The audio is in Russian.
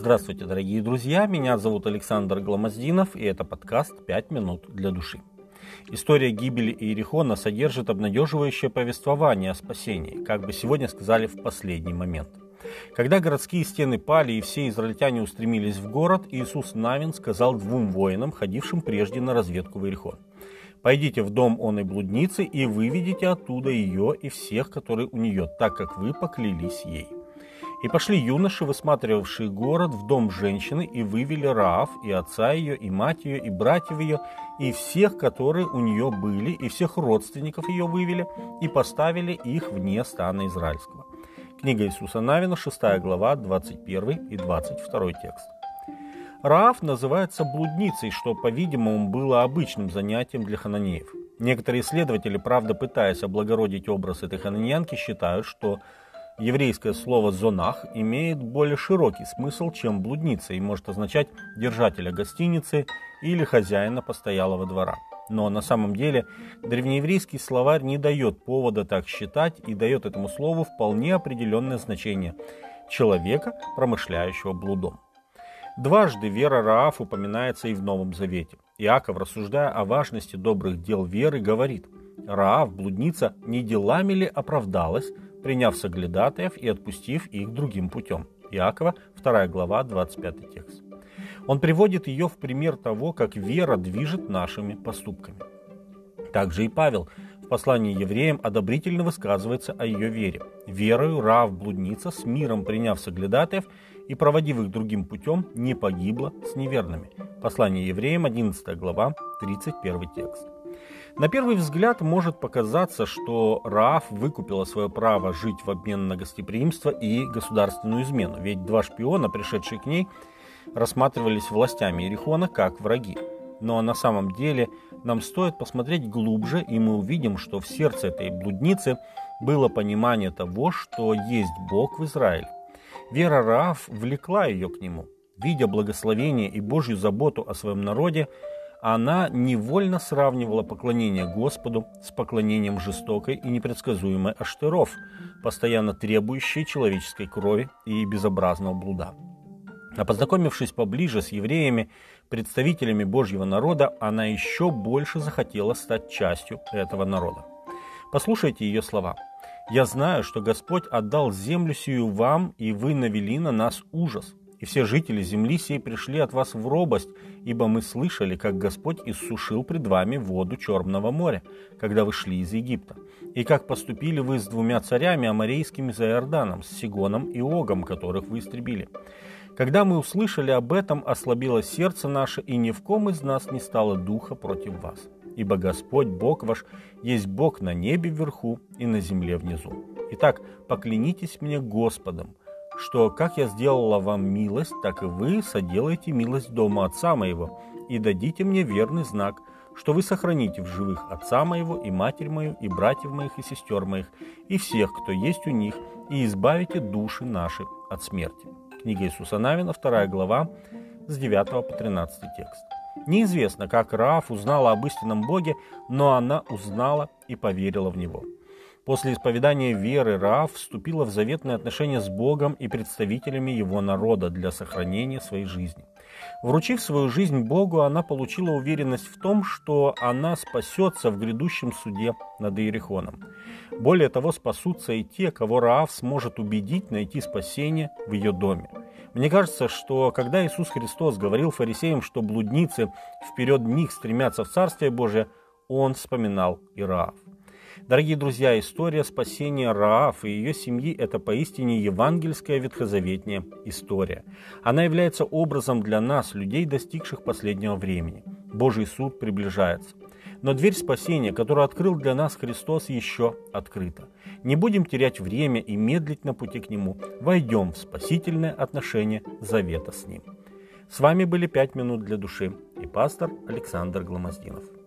Здравствуйте, дорогие друзья, меня зовут Александр Гламоздинов, и это подкаст «Пять минут для души». История гибели Иерихона содержит обнадеживающее повествование о спасении, как бы сегодня сказали в последний момент. Когда городские стены пали и все израильтяне устремились в город, Иисус Навин сказал двум воинам, ходившим прежде на разведку в Иерихон. «Пойдите в дом он и блудницы и выведите оттуда ее и всех, которые у нее, так как вы поклялись ей». И пошли юноши, высматривавшие город, в дом женщины, и вывели Раав, и отца ее, и мать ее, и братьев ее, и всех, которые у нее были, и всех родственников ее вывели, и поставили их вне стана израильского. Книга Иисуса Навина, 6 глава, 21 и 22 текст. Раав называется блудницей, что, по-видимому, было обычным занятием для хананеев. Некоторые исследователи, правда, пытаясь облагородить образ этой хананьянки, считают, что еврейское слово «зонах» имеет более широкий смысл, чем блудница, и может означать держателя гостиницы или хозяина постоялого двора. Но на самом деле древнееврейский словарь не дает повода так считать и дает этому слову вполне определенное значение – человека, промышляющего блудом. Дважды вера Раав упоминается и в Новом Завете. Иаков, рассуждая о важности добрых дел веры, говорит, Раав, блудница, не делами ли оправдалась, приняв соглядатаев и отпустив их другим путем. Иакова, 2 глава, 25 текст. Он приводит ее в пример того, как вера движет нашими поступками. Также и Павел в послании евреям одобрительно высказывается о ее вере. «Верою Рав, блудница, с миром приняв соглядатаев и проводив их другим путем, не погибла с неверными». Послание евреям, 11 глава, 31 текст. На первый взгляд может показаться, что Раав выкупила свое право жить в обмен на гостеприимство и государственную измену, ведь два шпиона, пришедшие к ней, рассматривались властями Иерихона как враги. Но на самом деле нам стоит посмотреть глубже, и мы увидим, что в сердце этой блудницы было понимание того, что есть Бог в Израиле. Вера Раав влекла ее к нему. Видя благословение и Божью заботу о своем народе, она невольно сравнивала поклонение Господу с поклонением жестокой и непредсказуемой Аштеров, постоянно требующей человеческой крови и безобразного блуда. А познакомившись поближе с евреями, представителями Божьего народа, она еще больше захотела стать частью этого народа. Послушайте ее слова. «Я знаю, что Господь отдал землю сию вам, и вы навели на нас ужас и все жители земли сей пришли от вас в робость, ибо мы слышали, как Господь иссушил пред вами воду Черного моря, когда вы шли из Египта, и как поступили вы с двумя царями аморейскими за Иорданом, с Сигоном и Огом, которых вы истребили. Когда мы услышали об этом, ослабило сердце наше, и ни в ком из нас не стало духа против вас. Ибо Господь, Бог ваш, есть Бог на небе вверху и на земле внизу. Итак, поклянитесь мне Господом, что как я сделала вам милость, так и вы соделаете милость дома отца моего, и дадите мне верный знак, что вы сохраните в живых отца моего и матерь мою, и братьев моих, и сестер моих, и всех, кто есть у них, и избавите души наши от смерти». Книга Иисуса Навина, 2 глава, с 9 по 13 текст. Неизвестно, как Раф узнала об истинном Боге, но она узнала и поверила в Него. После исповедания веры Раав вступила в заветные отношения с Богом и представителями его народа для сохранения своей жизни. Вручив свою жизнь Богу, она получила уверенность в том, что она спасется в грядущем суде над Иерихоном. Более того, спасутся и те, кого Раав сможет убедить найти спасение в ее доме. Мне кажется, что когда Иисус Христос говорил фарисеям, что блудницы вперед них стремятся в Царствие Божие, Он вспоминал и Раав. Дорогие друзья, история спасения Раав и ее семьи – это поистине евангельская ветхозаветная история. Она является образом для нас, людей, достигших последнего времени. Божий суд приближается. Но дверь спасения, которую открыл для нас Христос, еще открыта. Не будем терять время и медлить на пути к Нему. Войдем в спасительное отношение завета с Ним. С вами были «Пять минут для души» и пастор Александр Гломоздинов.